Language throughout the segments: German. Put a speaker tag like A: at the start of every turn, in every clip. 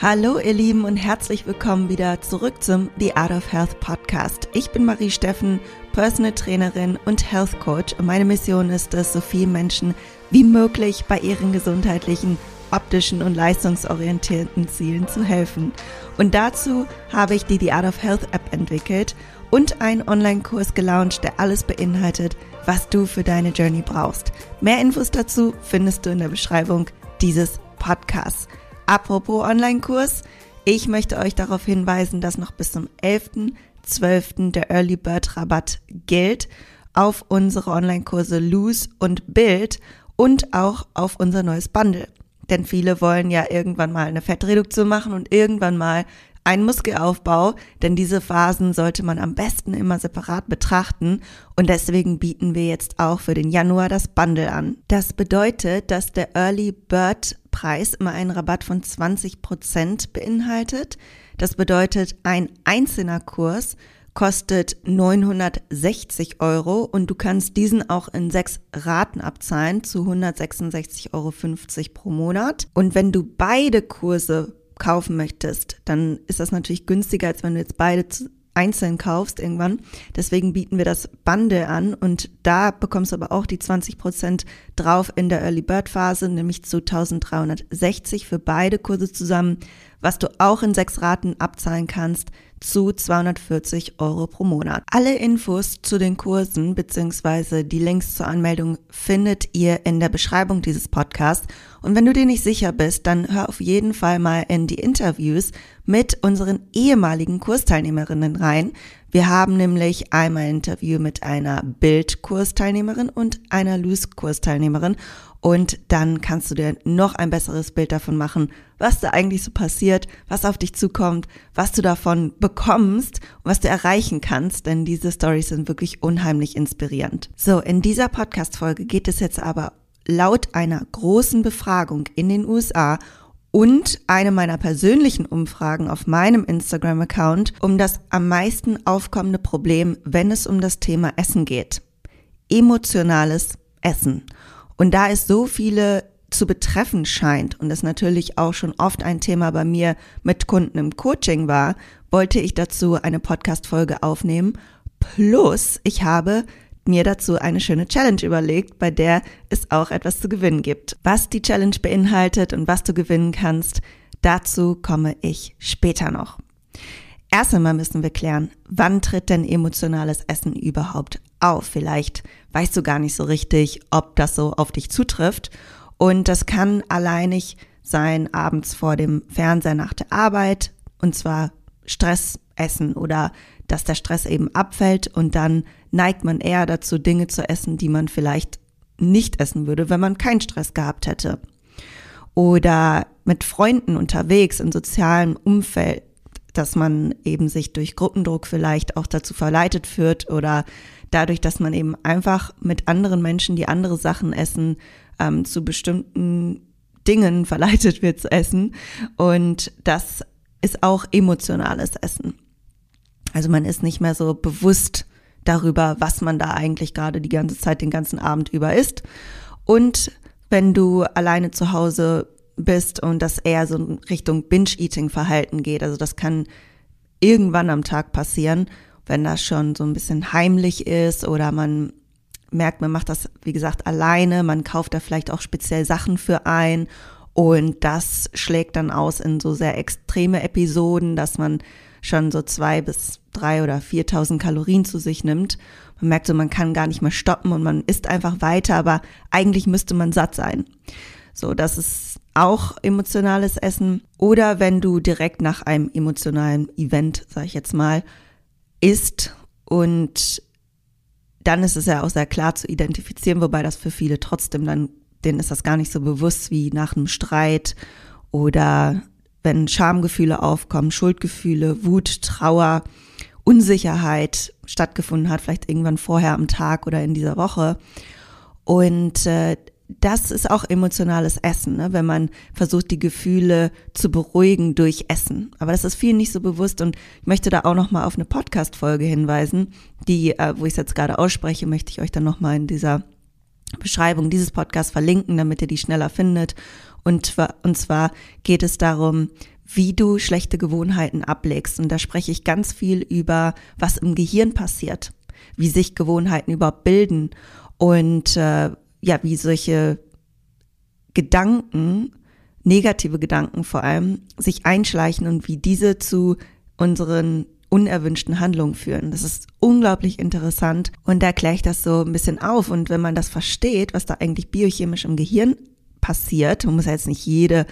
A: Hallo ihr Lieben und herzlich willkommen wieder zurück zum The Art of Health Podcast. Ich bin Marie Steffen, Personal Trainerin und Health Coach meine Mission ist es, so vielen Menschen wie möglich bei ihren gesundheitlichen, optischen und leistungsorientierten Zielen zu helfen. Und dazu habe ich die The Art of Health App entwickelt und einen Online-Kurs gelauncht, der alles beinhaltet, was du für deine Journey brauchst. Mehr Infos dazu findest du in der Beschreibung dieses Podcasts. Apropos Online-Kurs, ich möchte euch darauf hinweisen, dass noch bis zum 11.12. der Early Bird Rabatt gilt auf unsere Online-Kurse Loose und Build und auch auf unser neues Bundle. Denn viele wollen ja irgendwann mal eine Fettreduktion machen und irgendwann mal ein Muskelaufbau, denn diese Phasen sollte man am besten immer separat betrachten und deswegen bieten wir jetzt auch für den Januar das Bundle an. Das bedeutet, dass der Early Bird Preis immer einen Rabatt von 20 Prozent beinhaltet. Das bedeutet, ein einzelner Kurs kostet 960 Euro und du kannst diesen auch in sechs Raten abzahlen zu 166,50 Euro pro Monat. Und wenn du beide Kurse kaufen möchtest, dann ist das natürlich günstiger, als wenn du jetzt beide einzeln kaufst irgendwann. Deswegen bieten wir das Bundle an und da bekommst du aber auch die 20 Prozent drauf in der Early Bird Phase, nämlich zu 1360 für beide Kurse zusammen, was du auch in sechs Raten abzahlen kannst zu 240 Euro pro Monat. Alle Infos zu den Kursen bzw. die Links zur Anmeldung findet ihr in der Beschreibung dieses Podcasts. Und wenn du dir nicht sicher bist, dann hör auf jeden Fall mal in die Interviews mit unseren ehemaligen Kursteilnehmerinnen rein. Wir haben nämlich einmal ein Interview mit einer Bild-Kursteilnehmerin und einer Loose-Kursteilnehmerin und dann kannst du dir noch ein besseres Bild davon machen, was da eigentlich so passiert, was auf dich zukommt, was du davon bekommst und was du erreichen kannst, denn diese Stories sind wirklich unheimlich inspirierend. So, in dieser Podcast-Folge geht es jetzt aber laut einer großen Befragung in den USA und eine meiner persönlichen Umfragen auf meinem Instagram-Account um das am meisten aufkommende Problem, wenn es um das Thema Essen geht. Emotionales Essen. Und da es so viele zu betreffen scheint und es natürlich auch schon oft ein Thema bei mir mit Kunden im Coaching war, wollte ich dazu eine Podcast-Folge aufnehmen. Plus, ich habe mir dazu eine schöne Challenge überlegt, bei der es auch etwas zu gewinnen gibt. Was die Challenge beinhaltet und was du gewinnen kannst, dazu komme ich später noch. Erst einmal müssen wir klären, wann tritt denn emotionales Essen überhaupt auf? Vielleicht weißt du gar nicht so richtig, ob das so auf dich zutrifft. Und das kann alleinig sein abends vor dem Fernseher nach der Arbeit. Und zwar Stress essen oder dass der Stress eben abfällt und dann neigt man eher dazu, Dinge zu essen, die man vielleicht nicht essen würde, wenn man keinen Stress gehabt hätte. Oder mit Freunden unterwegs in sozialem Umfeld dass man eben sich durch Gruppendruck vielleicht auch dazu verleitet führt oder dadurch, dass man eben einfach mit anderen Menschen, die andere Sachen essen, ähm, zu bestimmten Dingen verleitet wird zu essen. Und das ist auch emotionales Essen. Also man ist nicht mehr so bewusst darüber, was man da eigentlich gerade die ganze Zeit, den ganzen Abend über isst. Und wenn du alleine zu Hause bist und das eher so in Richtung Binge-Eating-Verhalten geht. Also das kann irgendwann am Tag passieren, wenn das schon so ein bisschen heimlich ist oder man merkt, man macht das, wie gesagt, alleine, man kauft da vielleicht auch speziell Sachen für ein und das schlägt dann aus in so sehr extreme Episoden, dass man schon so zwei bis drei oder viertausend Kalorien zu sich nimmt. Man merkt so, man kann gar nicht mehr stoppen und man isst einfach weiter, aber eigentlich müsste man satt sein. So, das ist auch emotionales Essen. Oder wenn du direkt nach einem emotionalen Event, sag ich jetzt mal, isst und dann ist es ja auch sehr klar zu identifizieren, wobei das für viele trotzdem dann, denen ist das gar nicht so bewusst wie nach einem Streit oder wenn Schamgefühle aufkommen, Schuldgefühle, Wut, Trauer, Unsicherheit stattgefunden hat, vielleicht irgendwann vorher am Tag oder in dieser Woche. Und äh, das ist auch emotionales Essen, ne? wenn man versucht, die Gefühle zu beruhigen durch Essen. Aber das ist vielen nicht so bewusst und ich möchte da auch nochmal auf eine Podcast-Folge hinweisen, die, äh, wo ich es jetzt gerade ausspreche, möchte ich euch dann nochmal in dieser Beschreibung dieses Podcasts verlinken, damit ihr die schneller findet. Und, und zwar geht es darum, wie du schlechte Gewohnheiten ablegst. Und da spreche ich ganz viel über, was im Gehirn passiert, wie sich Gewohnheiten überhaupt bilden und äh, ja, wie solche Gedanken, negative Gedanken vor allem, sich einschleichen und wie diese zu unseren unerwünschten Handlungen führen. Das ist unglaublich interessant und da erkläre ich das so ein bisschen auf. Und wenn man das versteht, was da eigentlich biochemisch im Gehirn passiert, man muss ja jetzt nicht jede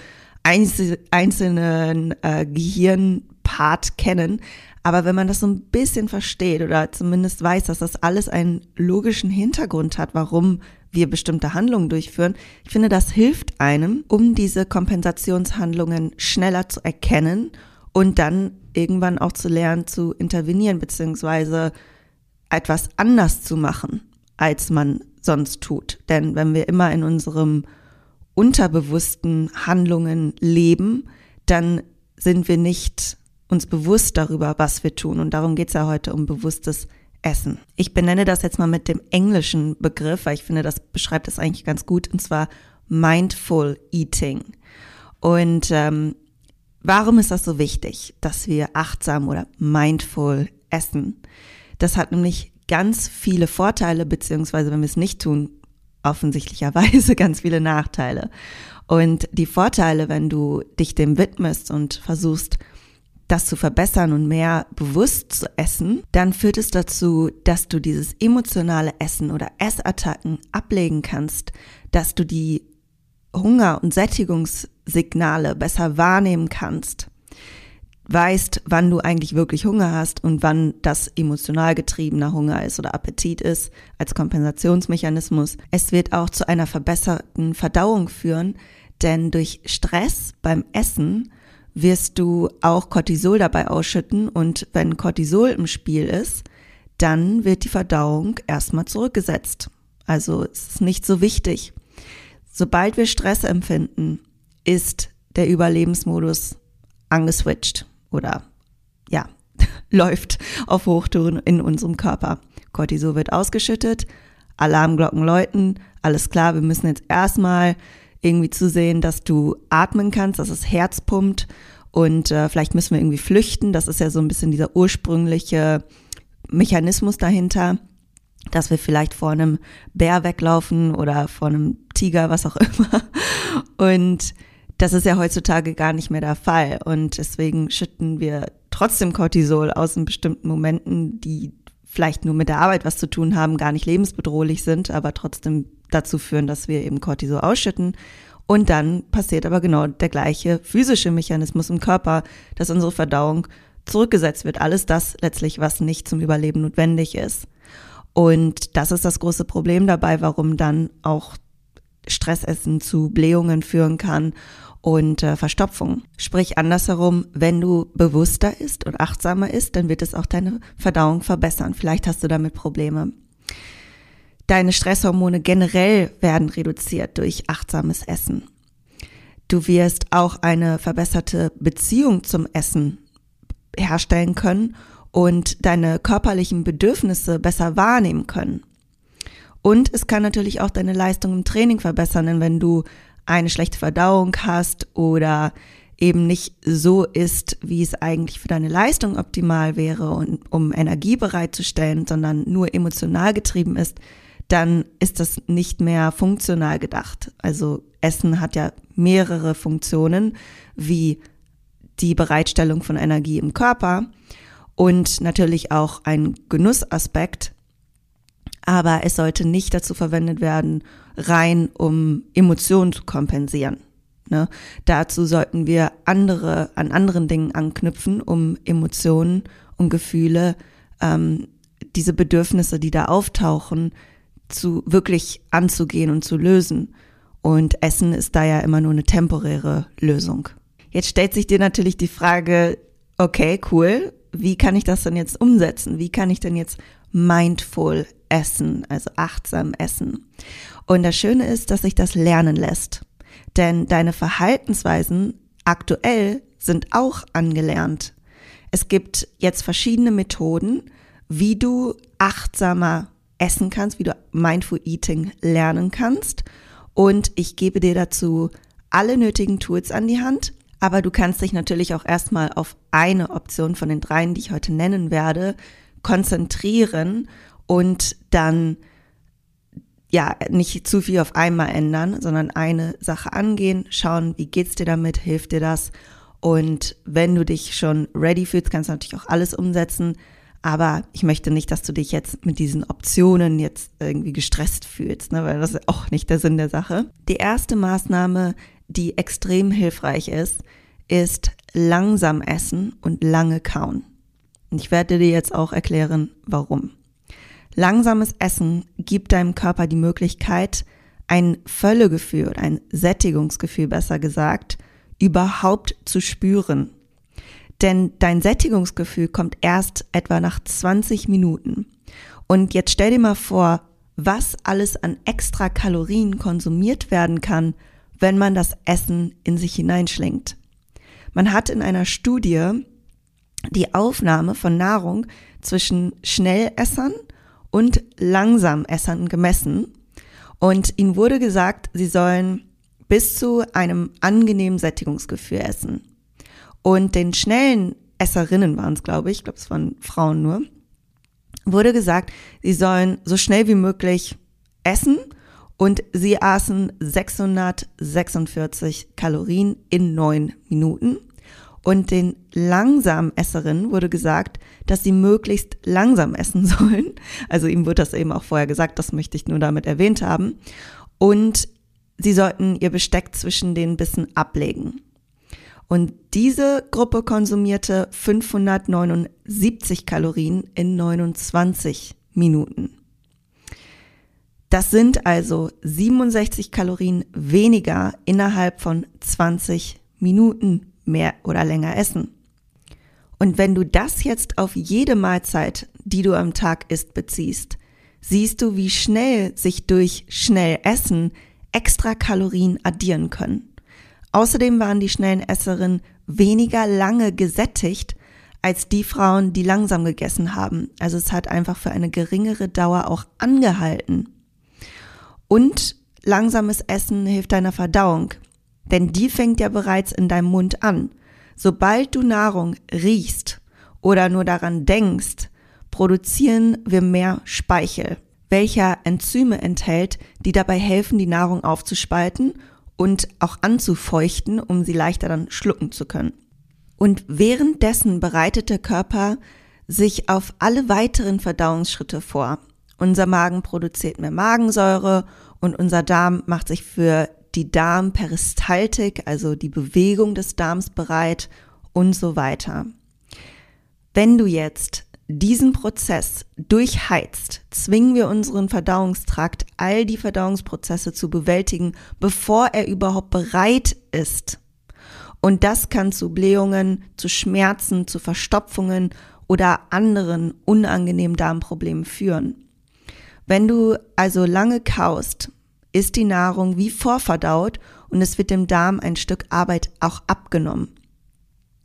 A: einzelnen äh, Gehirnpart kennen. Aber wenn man das so ein bisschen versteht oder zumindest weiß, dass das alles einen logischen Hintergrund hat, warum wir bestimmte Handlungen durchführen, ich finde, das hilft einem, um diese Kompensationshandlungen schneller zu erkennen und dann irgendwann auch zu lernen, zu intervenieren, beziehungsweise etwas anders zu machen, als man sonst tut. Denn wenn wir immer in unserem unterbewussten Handlungen leben, dann sind wir nicht uns bewusst darüber, was wir tun. Und darum geht es ja heute um bewusstes Essen. Ich benenne das jetzt mal mit dem englischen Begriff, weil ich finde, das beschreibt es eigentlich ganz gut, und zwar Mindful Eating. Und ähm, warum ist das so wichtig, dass wir achtsam oder mindful essen? Das hat nämlich ganz viele Vorteile, beziehungsweise wenn wir es nicht tun, offensichtlicherweise ganz viele Nachteile. Und die Vorteile, wenn du dich dem widmest und versuchst, das zu verbessern und mehr bewusst zu essen, dann führt es dazu, dass du dieses emotionale Essen oder Essattacken ablegen kannst, dass du die Hunger- und Sättigungssignale besser wahrnehmen kannst weißt, wann du eigentlich wirklich Hunger hast und wann das emotional getriebener Hunger ist oder Appetit ist als Kompensationsmechanismus. Es wird auch zu einer verbesserten Verdauung führen, denn durch Stress beim Essen wirst du auch Cortisol dabei ausschütten und wenn Cortisol im Spiel ist, dann wird die Verdauung erstmal zurückgesetzt. Also es ist nicht so wichtig. Sobald wir Stress empfinden, ist der Überlebensmodus angeswitcht oder ja, läuft auf Hochtouren in unserem Körper. Cortisol wird ausgeschüttet, Alarmglocken läuten, alles klar, wir müssen jetzt erstmal irgendwie zusehen, dass du atmen kannst, dass das Herz pumpt und äh, vielleicht müssen wir irgendwie flüchten. Das ist ja so ein bisschen dieser ursprüngliche Mechanismus dahinter, dass wir vielleicht vor einem Bär weglaufen oder vor einem Tiger, was auch immer. Und das ist ja heutzutage gar nicht mehr der Fall. Und deswegen schütten wir trotzdem Cortisol aus in bestimmten Momenten, die vielleicht nur mit der Arbeit was zu tun haben, gar nicht lebensbedrohlich sind, aber trotzdem dazu führen, dass wir eben Cortisol ausschütten. Und dann passiert aber genau der gleiche physische Mechanismus im Körper, dass unsere Verdauung zurückgesetzt wird. Alles das letztlich, was nicht zum Überleben notwendig ist. Und das ist das große Problem dabei, warum dann auch Stressessen zu Blähungen führen kann und äh, Verstopfung. Sprich andersherum, wenn du bewusster isst und achtsamer isst, dann wird es auch deine Verdauung verbessern. Vielleicht hast du damit Probleme. Deine Stresshormone generell werden reduziert durch achtsames Essen. Du wirst auch eine verbesserte Beziehung zum Essen herstellen können und deine körperlichen Bedürfnisse besser wahrnehmen können. Und es kann natürlich auch deine Leistung im Training verbessern, denn wenn du eine schlechte Verdauung hast oder eben nicht so ist, wie es eigentlich für deine Leistung optimal wäre und um Energie bereitzustellen, sondern nur emotional getrieben ist, dann ist das nicht mehr funktional gedacht. Also Essen hat ja mehrere Funktionen, wie die Bereitstellung von Energie im Körper und natürlich auch ein Genussaspekt, aber es sollte nicht dazu verwendet werden, rein um Emotionen zu kompensieren. Ne? Dazu sollten wir andere an anderen Dingen anknüpfen, um Emotionen und Gefühle, ähm, diese Bedürfnisse, die da auftauchen, zu wirklich anzugehen und zu lösen. Und Essen ist da ja immer nur eine temporäre Lösung. Jetzt stellt sich dir natürlich die Frage, okay, cool, wie kann ich das denn jetzt umsetzen? Wie kann ich denn jetzt mindful essen, also achtsam essen? Und das Schöne ist, dass sich das lernen lässt. Denn deine Verhaltensweisen aktuell sind auch angelernt. Es gibt jetzt verschiedene Methoden, wie du achtsamer essen kannst, wie du Mindful Eating lernen kannst. Und ich gebe dir dazu alle nötigen Tools an die Hand, Aber du kannst dich natürlich auch erstmal auf eine Option von den dreien, die ich heute nennen werde, konzentrieren und dann ja nicht zu viel auf einmal ändern, sondern eine Sache angehen, schauen, wie geht's dir damit, hilft dir das und wenn du dich schon ready fühlst, kannst du natürlich auch alles umsetzen. Aber ich möchte nicht, dass du dich jetzt mit diesen Optionen jetzt irgendwie gestresst fühlst, ne? weil das ist auch nicht der Sinn der Sache. Die erste Maßnahme, die extrem hilfreich ist, ist langsam essen und lange kauen. Und ich werde dir jetzt auch erklären, warum. Langsames Essen gibt deinem Körper die Möglichkeit, ein Völlegefühl ein Sättigungsgefühl besser gesagt, überhaupt zu spüren. Denn dein Sättigungsgefühl kommt erst etwa nach 20 Minuten. Und jetzt stell dir mal vor, was alles an extra Kalorien konsumiert werden kann, wenn man das Essen in sich hineinschlingt. Man hat in einer Studie die Aufnahme von Nahrung zwischen Schnellessern und Langsamessern gemessen und ihnen wurde gesagt, sie sollen bis zu einem angenehmen Sättigungsgefühl essen. Und den schnellen Esserinnen waren es, glaube ich, ich glaube, es waren Frauen nur, wurde gesagt, sie sollen so schnell wie möglich essen und sie aßen 646 Kalorien in neun Minuten. Und den langsamen Esserinnen wurde gesagt, dass sie möglichst langsam essen sollen. Also ihm wird das eben auch vorher gesagt, das möchte ich nur damit erwähnt haben. Und sie sollten ihr Besteck zwischen den Bissen ablegen. Und diese Gruppe konsumierte 579 Kalorien in 29 Minuten. Das sind also 67 Kalorien weniger innerhalb von 20 Minuten mehr oder länger essen. Und wenn du das jetzt auf jede Mahlzeit, die du am Tag isst, beziehst, siehst du, wie schnell sich durch schnell Essen extra Kalorien addieren können. Außerdem waren die schnellen Esserinnen weniger lange gesättigt als die Frauen, die langsam gegessen haben. Also es hat einfach für eine geringere Dauer auch angehalten. Und langsames Essen hilft deiner Verdauung, denn die fängt ja bereits in deinem Mund an. Sobald du Nahrung riechst oder nur daran denkst, produzieren wir mehr Speichel welcher Enzyme enthält, die dabei helfen, die Nahrung aufzuspalten und auch anzufeuchten, um sie leichter dann schlucken zu können. Und währenddessen bereitet der Körper sich auf alle weiteren Verdauungsschritte vor. Unser Magen produziert mehr Magensäure und unser Darm macht sich für die Darmperistaltik, also die Bewegung des Darms bereit und so weiter. Wenn du jetzt diesen Prozess durchheizt, zwingen wir unseren Verdauungstrakt, all die Verdauungsprozesse zu bewältigen, bevor er überhaupt bereit ist. Und das kann zu Blähungen, zu Schmerzen, zu Verstopfungen oder anderen unangenehmen Darmproblemen führen. Wenn du also lange kaust, ist die Nahrung wie vorverdaut und es wird dem Darm ein Stück Arbeit auch abgenommen.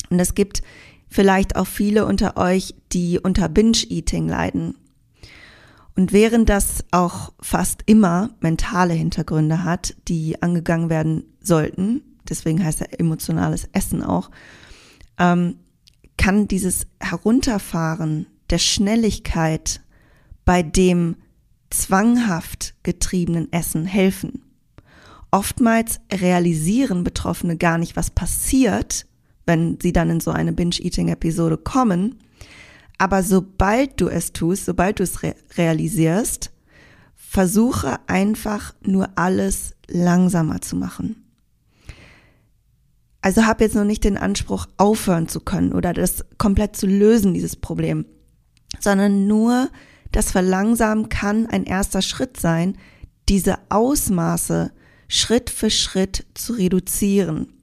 A: Und es gibt vielleicht auch viele unter euch, die unter Binge-Eating leiden. Und während das auch fast immer mentale Hintergründe hat, die angegangen werden sollten, deswegen heißt er emotionales Essen auch, ähm, kann dieses Herunterfahren der Schnelligkeit bei dem zwanghaft getriebenen Essen helfen. Oftmals realisieren Betroffene gar nicht, was passiert, wenn sie dann in so eine Binge-Eating-Episode kommen. Aber sobald du es tust, sobald du es re realisierst, versuche einfach nur alles langsamer zu machen. Also hab jetzt noch nicht den Anspruch, aufhören zu können oder das komplett zu lösen, dieses Problem, sondern nur das Verlangsamen kann ein erster Schritt sein, diese Ausmaße Schritt für Schritt zu reduzieren.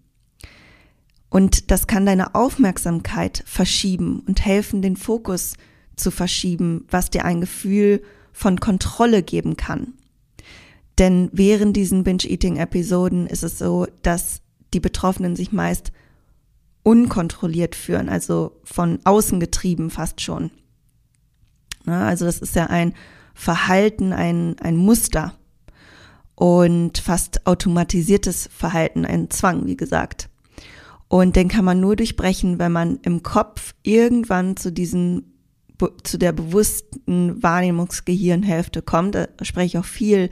A: Und das kann deine Aufmerksamkeit verschieben und helfen, den Fokus zu verschieben, was dir ein Gefühl von Kontrolle geben kann. Denn während diesen Binge-Eating-Episoden ist es so, dass die Betroffenen sich meist unkontrolliert führen, also von außen getrieben fast schon. Also das ist ja ein Verhalten, ein, ein Muster und fast automatisiertes Verhalten, ein Zwang, wie gesagt. Und den kann man nur durchbrechen, wenn man im Kopf irgendwann zu diesen zu der bewussten Wahrnehmungsgehirnhälfte kommt. Da spreche ich auch viel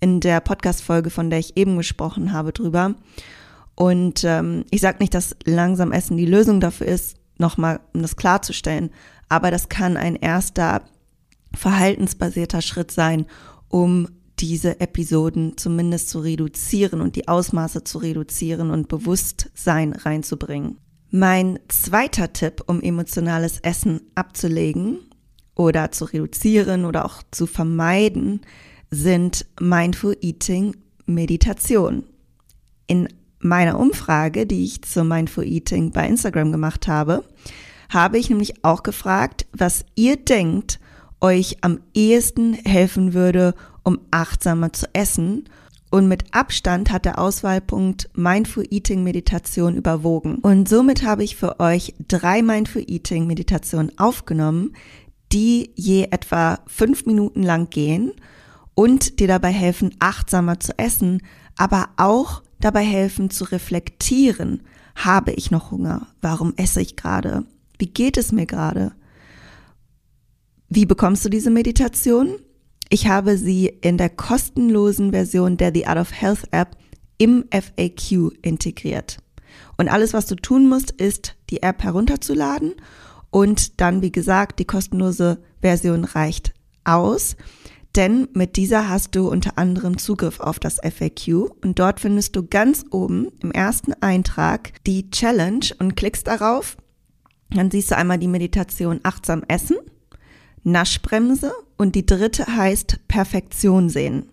A: in der Podcast-Folge, von der ich eben gesprochen habe, drüber. Und ähm, ich sage nicht, dass langsam Essen die Lösung dafür ist, nochmal, um das klarzustellen, aber das kann ein erster verhaltensbasierter Schritt sein, um diese Episoden zumindest zu reduzieren und die Ausmaße zu reduzieren und Bewusstsein reinzubringen. Mein zweiter Tipp, um emotionales Essen abzulegen oder zu reduzieren oder auch zu vermeiden, sind Mindful Eating Meditation. In meiner Umfrage, die ich zu Mindful Eating bei Instagram gemacht habe, habe ich nämlich auch gefragt, was ihr denkt, euch am ehesten helfen würde, um achtsamer zu essen. Und mit Abstand hat der Auswahlpunkt Mindful Eating Meditation überwogen. Und somit habe ich für euch drei Mindful Eating Meditationen aufgenommen, die je etwa fünf Minuten lang gehen und dir dabei helfen, achtsamer zu essen, aber auch dabei helfen zu reflektieren. Habe ich noch Hunger? Warum esse ich gerade? Wie geht es mir gerade? Wie bekommst du diese Meditation? Ich habe sie in der kostenlosen Version der The Art of Health App im FAQ integriert. Und alles, was du tun musst, ist, die App herunterzuladen und dann, wie gesagt, die kostenlose Version reicht aus. Denn mit dieser hast du unter anderem Zugriff auf das FAQ und dort findest du ganz oben im ersten Eintrag die Challenge und klickst darauf. Dann siehst du einmal die Meditation achtsam essen Naschbremse und die dritte heißt Perfektion sehen.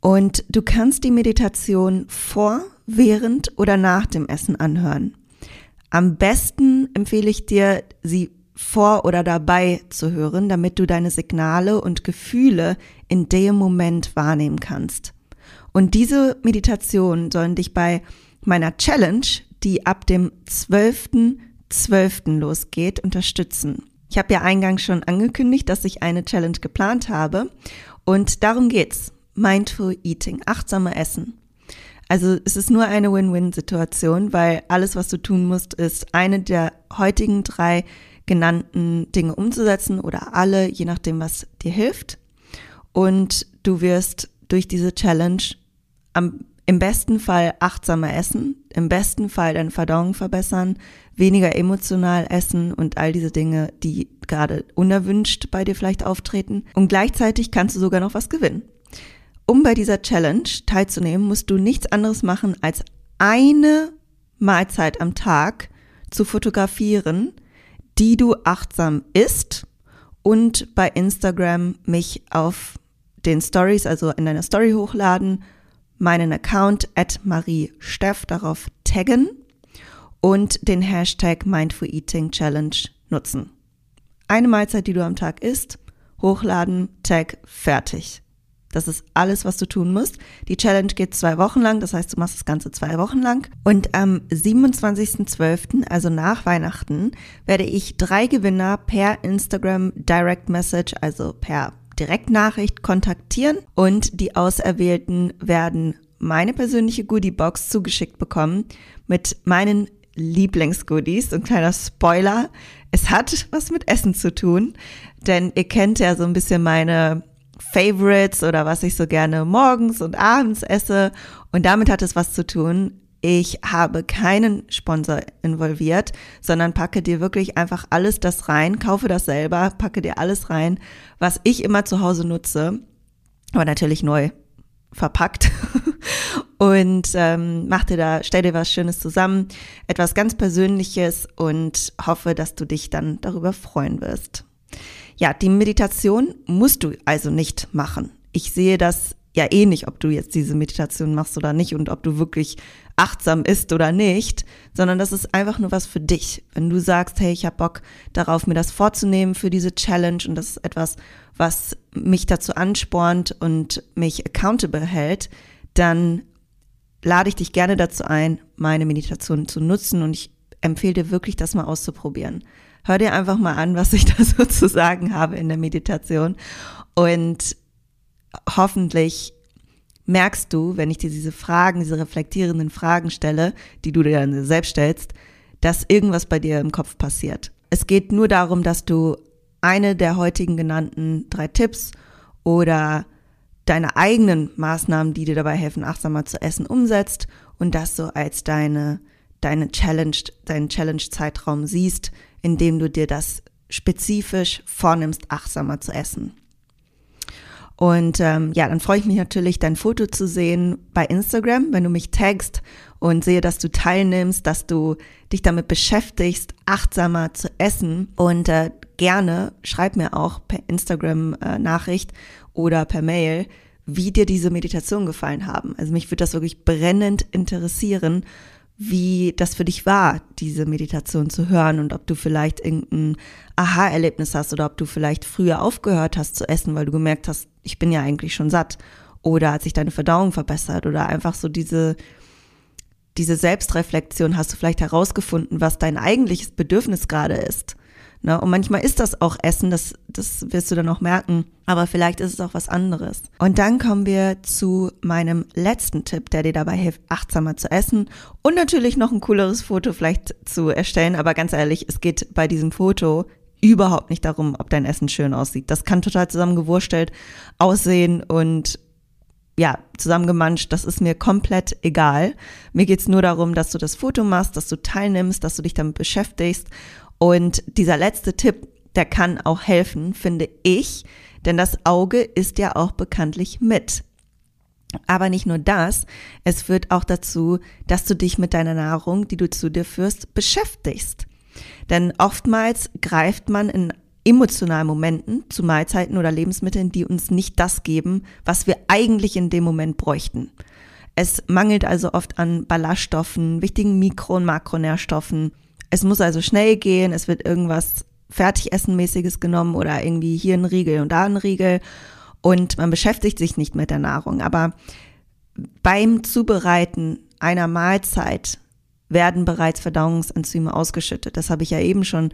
A: Und du kannst die Meditation vor, während oder nach dem Essen anhören. Am besten empfehle ich dir, sie vor oder dabei zu hören, damit du deine Signale und Gefühle in dem Moment wahrnehmen kannst. Und diese Meditationen sollen dich bei meiner Challenge, die ab dem 12.12. .12. losgeht, unterstützen. Ich habe ja eingangs schon angekündigt, dass ich eine Challenge geplant habe und darum geht's. Mindful Eating, achtsame Essen. Also es ist nur eine Win-Win-Situation, weil alles, was du tun musst, ist eine der heutigen drei genannten Dinge umzusetzen oder alle, je nachdem, was dir hilft. Und du wirst durch diese Challenge am im besten Fall achtsamer essen, im besten Fall deine Verdauung verbessern, weniger emotional essen und all diese Dinge, die gerade unerwünscht bei dir vielleicht auftreten. Und gleichzeitig kannst du sogar noch was gewinnen. Um bei dieser Challenge teilzunehmen, musst du nichts anderes machen, als eine Mahlzeit am Tag zu fotografieren, die du achtsam isst und bei Instagram mich auf den Stories, also in deiner Story hochladen meinen Account at Marie Steff darauf taggen und den Hashtag Mindful Eating Challenge nutzen. Eine Mahlzeit, die du am Tag isst, hochladen, Tag, fertig. Das ist alles, was du tun musst. Die Challenge geht zwei Wochen lang, das heißt, du machst das Ganze zwei Wochen lang. Und am 27.12., also nach Weihnachten, werde ich drei Gewinner per Instagram Direct Message, also per Direktnachricht kontaktieren und die Auserwählten werden meine persönliche Goodie-Box zugeschickt bekommen mit meinen Lieblingsgoodies. Und kleiner Spoiler, es hat was mit Essen zu tun, denn ihr kennt ja so ein bisschen meine Favorites oder was ich so gerne morgens und abends esse. Und damit hat es was zu tun. Ich habe keinen Sponsor involviert, sondern packe dir wirklich einfach alles das rein, kaufe das selber, packe dir alles rein, was ich immer zu Hause nutze, aber natürlich neu verpackt und ähm, mach dir da, stell dir was Schönes zusammen, etwas ganz Persönliches und hoffe, dass du dich dann darüber freuen wirst. Ja, die Meditation musst du also nicht machen. Ich sehe das ja eh nicht, ob du jetzt diese Meditation machst oder nicht und ob du wirklich achtsam ist oder nicht, sondern das ist einfach nur was für dich. Wenn du sagst, hey, ich habe Bock darauf, mir das vorzunehmen für diese Challenge und das ist etwas, was mich dazu anspornt und mich accountable hält, dann lade ich dich gerne dazu ein, meine Meditation zu nutzen und ich empfehle dir wirklich, das mal auszuprobieren. Hör dir einfach mal an, was ich da so zu sagen habe in der Meditation und hoffentlich merkst du, wenn ich dir diese Fragen, diese reflektierenden Fragen stelle, die du dir dann selbst stellst, dass irgendwas bei dir im Kopf passiert. Es geht nur darum, dass du eine der heutigen genannten drei Tipps oder deine eigenen Maßnahmen, die dir dabei helfen, achtsamer zu essen, umsetzt und das so als deine, deine Challenge, deinen Challenge-Zeitraum siehst, in dem du dir das spezifisch vornimmst, achtsamer zu essen. Und ähm, ja, dann freue ich mich natürlich, dein Foto zu sehen bei Instagram, wenn du mich tagst und sehe, dass du teilnimmst, dass du dich damit beschäftigst, achtsamer zu essen. Und äh, gerne schreib mir auch per Instagram äh, oder per Mail, wie dir diese Meditation gefallen haben. Also mich würde das wirklich brennend interessieren, wie das für dich war, diese Meditation zu hören und ob du vielleicht irgendein Aha-Erlebnis hast oder ob du vielleicht früher aufgehört hast zu essen, weil du gemerkt hast, ich bin ja eigentlich schon satt oder hat sich deine Verdauung verbessert oder einfach so diese, diese Selbstreflexion hast du vielleicht herausgefunden, was dein eigentliches Bedürfnis gerade ist. Ne? Und manchmal ist das auch Essen, das, das wirst du dann auch merken. Aber vielleicht ist es auch was anderes. Und dann kommen wir zu meinem letzten Tipp, der dir dabei hilft, achtsamer zu essen und natürlich noch ein cooleres Foto vielleicht zu erstellen. Aber ganz ehrlich, es geht bei diesem Foto überhaupt nicht darum, ob dein Essen schön aussieht. Das kann total zusammengewurstelt aussehen und ja, zusammengemanscht, das ist mir komplett egal. Mir geht's nur darum, dass du das Foto machst, dass du teilnimmst, dass du dich damit beschäftigst und dieser letzte Tipp, der kann auch helfen, finde ich, denn das Auge ist ja auch bekanntlich mit. Aber nicht nur das, es führt auch dazu, dass du dich mit deiner Nahrung, die du zu dir führst, beschäftigst. Denn oftmals greift man in emotionalen Momenten zu Mahlzeiten oder Lebensmitteln, die uns nicht das geben, was wir eigentlich in dem Moment bräuchten. Es mangelt also oft an Ballaststoffen, wichtigen Mikro- und Makronährstoffen es muss also schnell gehen, es wird irgendwas Fertigessenmäßiges genommen oder irgendwie hier ein Riegel und da ein Riegel und man beschäftigt sich nicht mit der Nahrung. Aber beim Zubereiten einer Mahlzeit werden bereits Verdauungsenzyme ausgeschüttet. Das habe ich ja eben schon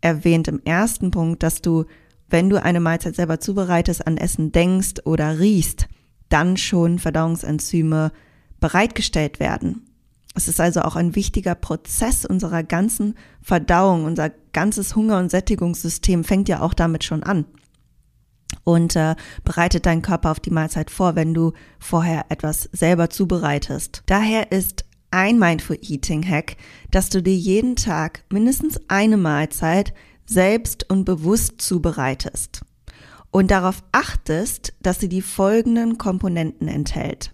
A: erwähnt im ersten Punkt, dass du, wenn du eine Mahlzeit selber zubereitest, an Essen denkst oder riechst, dann schon Verdauungsenzyme bereitgestellt werden. Es ist also auch ein wichtiger Prozess unserer ganzen Verdauung. Unser ganzes Hunger- und Sättigungssystem fängt ja auch damit schon an und äh, bereitet deinen Körper auf die Mahlzeit vor, wenn du vorher etwas selber zubereitest. Daher ist ein Mindful Eating Hack, dass du dir jeden Tag mindestens eine Mahlzeit selbst und bewusst zubereitest und darauf achtest, dass sie die folgenden Komponenten enthält.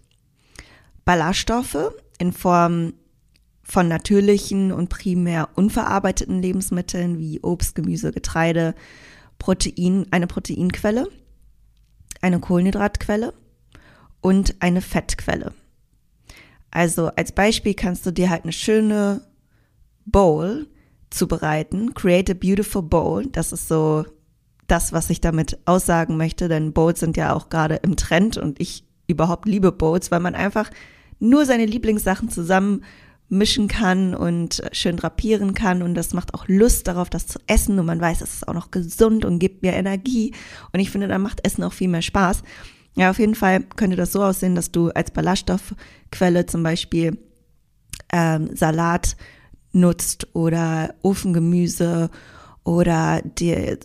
A: Ballaststoffe, in Form von natürlichen und primär unverarbeiteten Lebensmitteln wie Obst, Gemüse, Getreide, Protein, eine Proteinquelle, eine Kohlenhydratquelle und eine Fettquelle. Also als Beispiel kannst du dir halt eine schöne Bowl zubereiten. Create a beautiful bowl. Das ist so das, was ich damit aussagen möchte, denn Bowls sind ja auch gerade im Trend und ich überhaupt liebe Bowls, weil man einfach nur seine Lieblingssachen zusammen mischen kann und schön drapieren kann. Und das macht auch Lust darauf, das zu essen. Und man weiß, es ist auch noch gesund und gibt mir Energie. Und ich finde, da macht Essen auch viel mehr Spaß. Ja, auf jeden Fall könnte das so aussehen, dass du als Ballaststoffquelle zum Beispiel ähm, Salat nutzt oder Ofengemüse oder dir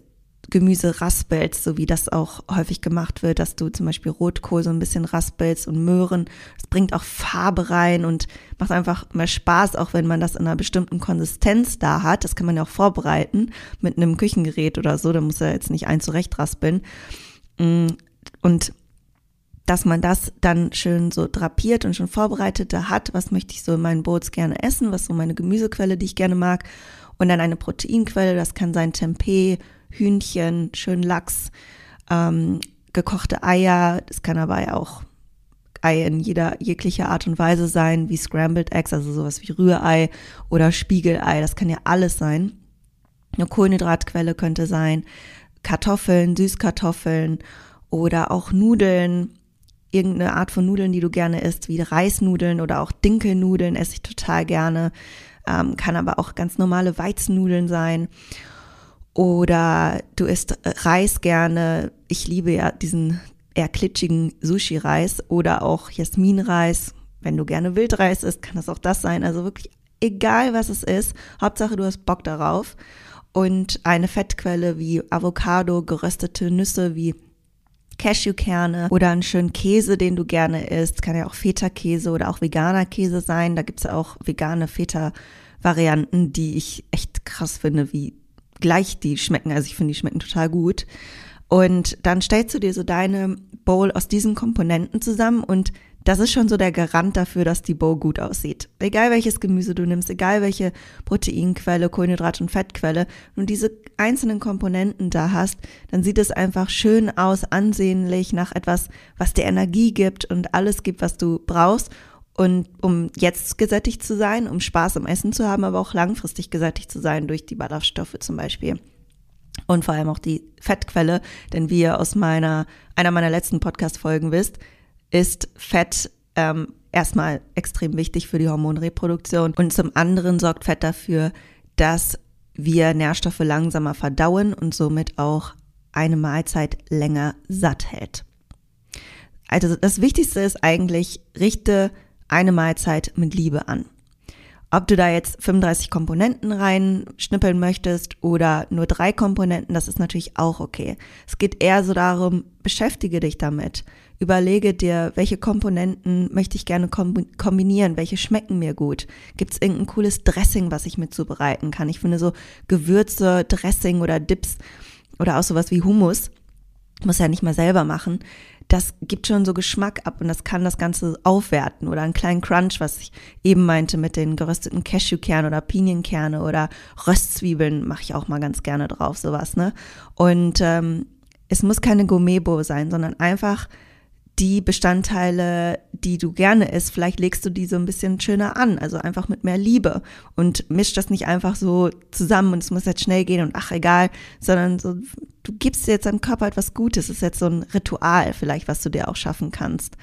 A: Gemüse raspelst, so wie das auch häufig gemacht wird, dass du zum Beispiel Rotkohl so ein bisschen raspelst und Möhren. Das bringt auch Farbe rein und macht einfach mehr Spaß, auch wenn man das in einer bestimmten Konsistenz da hat. Das kann man ja auch vorbereiten mit einem Küchengerät oder so. Da muss er jetzt nicht ein zurecht raspeln. Mm, und dass man das dann schön so drapiert und schon vorbereitet da hat, was möchte ich so in meinen Bowls gerne essen, was so meine Gemüsequelle, die ich gerne mag. Und dann eine Proteinquelle, das kann sein Tempeh, Hühnchen, schön Lachs, ähm, gekochte Eier. Das kann aber ja auch Ei in jeder jeglicher Art und Weise sein, wie Scrambled Eggs, also sowas wie Rührei oder Spiegelei. Das kann ja alles sein. Eine Kohlenhydratquelle könnte sein, Kartoffeln, Süßkartoffeln oder auch Nudeln, irgendeine Art von Nudeln, die du gerne isst, wie Reisnudeln oder auch Dinkelnudeln esse ich total gerne. Ähm, kann aber auch ganz normale Weizennudeln sein. Oder du isst Reis gerne. Ich liebe ja diesen eher klitschigen Sushi-Reis oder auch Jasmin-Reis. Wenn du gerne Wildreis isst, kann das auch das sein. Also wirklich egal, was es ist. Hauptsache, du hast Bock darauf. Und eine Fettquelle wie Avocado, geröstete Nüsse wie Cashewkerne oder einen schönen Käse, den du gerne isst. Kann ja auch Feta-Käse oder auch veganer Käse sein. Da gibt's ja auch vegane Feta-Varianten, die ich echt krass finde, wie gleich die schmecken. Also ich finde, die schmecken total gut. Und dann stellst du dir so deine Bowl aus diesen Komponenten zusammen und das ist schon so der Garant dafür, dass die Bowl gut aussieht. Egal welches Gemüse du nimmst, egal welche Proteinquelle, Kohlenhydrat- und Fettquelle, und diese einzelnen Komponenten da hast, dann sieht es einfach schön aus, ansehnlich, nach etwas, was dir Energie gibt und alles gibt, was du brauchst. Und um jetzt gesättigt zu sein, um Spaß am Essen zu haben, aber auch langfristig gesättigt zu sein durch die Ballaststoffe zum Beispiel. Und vor allem auch die Fettquelle, denn wie ihr aus meiner, einer meiner letzten Podcast-Folgen wisst, ist Fett ähm, erstmal extrem wichtig für die Hormonreproduktion und zum anderen sorgt Fett dafür, dass wir Nährstoffe langsamer verdauen und somit auch eine Mahlzeit länger satt hält. Also das Wichtigste ist eigentlich, richte eine Mahlzeit mit Liebe an. Ob du da jetzt 35 Komponenten reinschnippeln möchtest oder nur drei Komponenten, das ist natürlich auch okay. Es geht eher so darum, beschäftige dich damit. Überlege dir, welche Komponenten möchte ich gerne kombinieren, welche schmecken mir gut. Gibt es irgendein cooles Dressing, was ich mit zubereiten kann? Ich finde so Gewürze, Dressing oder Dips oder auch sowas wie Hummus, muss ja nicht mal selber machen das gibt schon so Geschmack ab und das kann das Ganze aufwerten oder einen kleinen Crunch, was ich eben meinte mit den gerösteten Cashewkernen oder Pinienkerne oder Röstzwiebeln mache ich auch mal ganz gerne drauf, sowas, ne? Und ähm, es muss keine Gourmet-Bowl sein, sondern einfach die Bestandteile, die du gerne isst, vielleicht legst du die so ein bisschen schöner an, also einfach mit mehr Liebe und misch das nicht einfach so zusammen und es muss jetzt schnell gehen und ach egal, sondern so, du gibst jetzt deinem Körper etwas Gutes, das ist jetzt so ein Ritual vielleicht, was du dir auch schaffen kannst.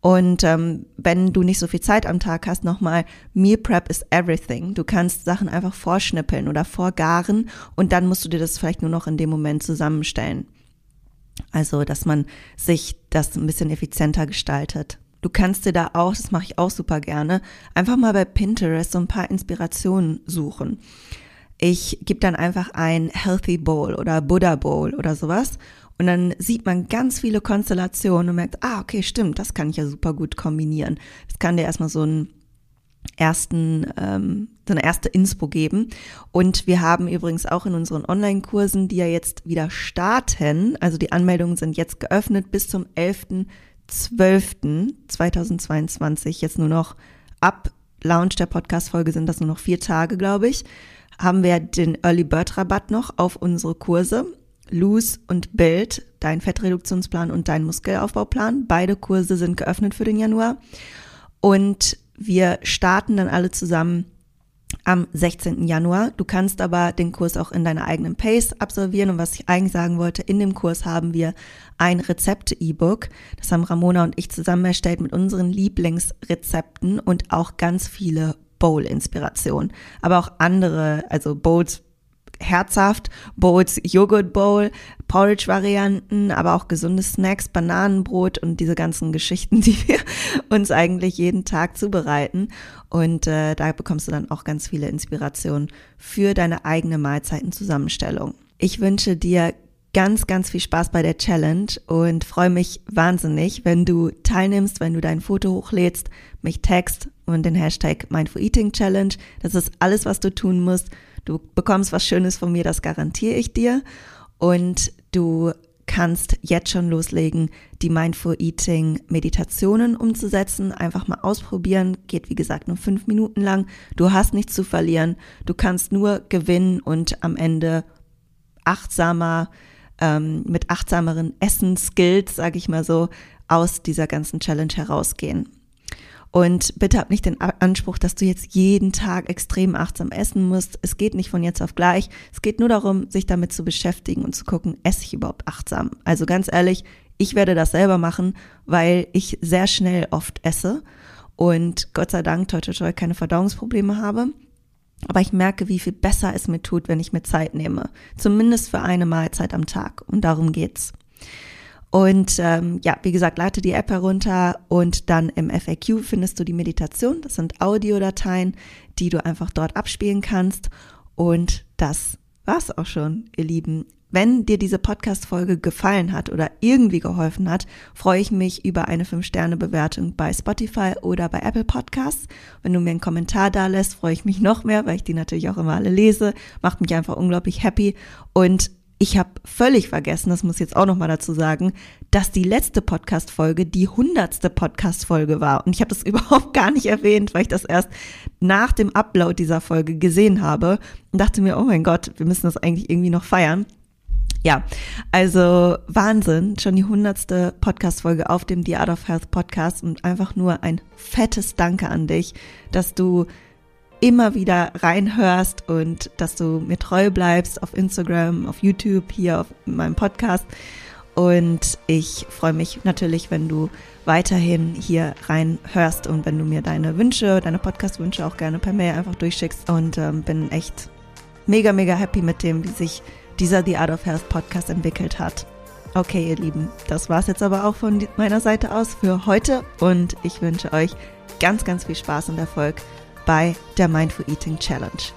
A: Und ähm, wenn du nicht so viel Zeit am Tag hast, nochmal, Meal Prep is everything. Du kannst Sachen einfach vorschnippeln oder vorgaren und dann musst du dir das vielleicht nur noch in dem Moment zusammenstellen. Also, dass man sich das ein bisschen effizienter gestaltet. Du kannst dir da auch, das mache ich auch super gerne, einfach mal bei Pinterest so ein paar Inspirationen suchen. Ich gebe dann einfach ein Healthy Bowl oder Buddha Bowl oder sowas und dann sieht man ganz viele Konstellationen und merkt, ah, okay, stimmt, das kann ich ja super gut kombinieren. Das kann dir erstmal so ein ersten, ähm, so eine erste Inspo geben. Und wir haben übrigens auch in unseren Online-Kursen, die ja jetzt wieder starten, also die Anmeldungen sind jetzt geöffnet bis zum 11.12.2022, jetzt nur noch ab Launch der Podcast-Folge sind das nur noch vier Tage, glaube ich, haben wir den Early Bird Rabatt noch auf unsere Kurse. Lose und Build, dein Fettreduktionsplan und dein Muskelaufbauplan. Beide Kurse sind geöffnet für den Januar. Und wir starten dann alle zusammen am 16. Januar. Du kannst aber den Kurs auch in deiner eigenen Pace absolvieren. Und was ich eigentlich sagen wollte, in dem Kurs haben wir ein Rezepte-E-Book. Das haben Ramona und ich zusammen erstellt mit unseren Lieblingsrezepten und auch ganz viele Bowl-Inspirationen. Aber auch andere, also Bowls herzhaft, Bowls, Joghurt Bowl, Porridge-Varianten, aber auch gesunde Snacks, Bananenbrot und diese ganzen Geschichten, die wir uns eigentlich jeden Tag zubereiten. Und äh, da bekommst du dann auch ganz viele Inspirationen für deine eigene Mahlzeitenzusammenstellung. Ich wünsche dir ganz, ganz viel Spaß bei der Challenge und freue mich wahnsinnig, wenn du teilnimmst, wenn du dein Foto hochlädst, mich text und den Hashtag Mindful Eating Challenge. Das ist alles, was du tun musst. Du bekommst was Schönes von mir, das garantiere ich dir. Und du kannst jetzt schon loslegen, die Mindful Eating Meditationen umzusetzen. Einfach mal ausprobieren. Geht wie gesagt nur fünf Minuten lang. Du hast nichts zu verlieren. Du kannst nur gewinnen und am Ende achtsamer, ähm, mit achtsameren Essensskills, sage ich mal so, aus dieser ganzen Challenge herausgehen. Und bitte hab nicht den Anspruch, dass du jetzt jeden Tag extrem achtsam essen musst. Es geht nicht von jetzt auf gleich. Es geht nur darum, sich damit zu beschäftigen und zu gucken, esse ich überhaupt achtsam? Also ganz ehrlich, ich werde das selber machen, weil ich sehr schnell oft esse und Gott sei Dank, toi, toi, toi, keine Verdauungsprobleme habe. Aber ich merke, wie viel besser es mir tut, wenn ich mir Zeit nehme. Zumindest für eine Mahlzeit am Tag. Und darum geht's. Und ähm, ja, wie gesagt, lade die App herunter und dann im FAQ findest du die Meditation. Das sind Audiodateien, die du einfach dort abspielen kannst. Und das war's auch schon, ihr Lieben. Wenn dir diese Podcast-Folge gefallen hat oder irgendwie geholfen hat, freue ich mich über eine 5-Sterne-Bewertung bei Spotify oder bei Apple Podcasts. Wenn du mir einen Kommentar da lässt, freue ich mich noch mehr, weil ich die natürlich auch immer alle lese. Macht mich einfach unglaublich happy. Und ich habe völlig vergessen, das muss ich jetzt auch noch mal dazu sagen, dass die letzte Podcast-Folge die hundertste Podcast-Folge war. Und ich habe das überhaupt gar nicht erwähnt, weil ich das erst nach dem Upload dieser Folge gesehen habe und dachte mir, oh mein Gott, wir müssen das eigentlich irgendwie noch feiern. Ja, also Wahnsinn, schon die hundertste Podcast-Folge auf dem The Art of Health Podcast und einfach nur ein fettes Danke an dich, dass du immer wieder reinhörst und dass du mir treu bleibst auf Instagram, auf YouTube, hier auf meinem Podcast. Und ich freue mich natürlich, wenn du weiterhin hier reinhörst und wenn du mir deine Wünsche, deine Podcast-Wünsche auch gerne per Mail einfach durchschickst. Und ähm, bin echt mega, mega happy mit dem, wie sich dieser The Art of Health Podcast entwickelt hat. Okay, ihr Lieben, das war's jetzt aber auch von meiner Seite aus für heute und ich wünsche euch ganz, ganz viel Spaß und Erfolg bei der Mindful Eating Challenge.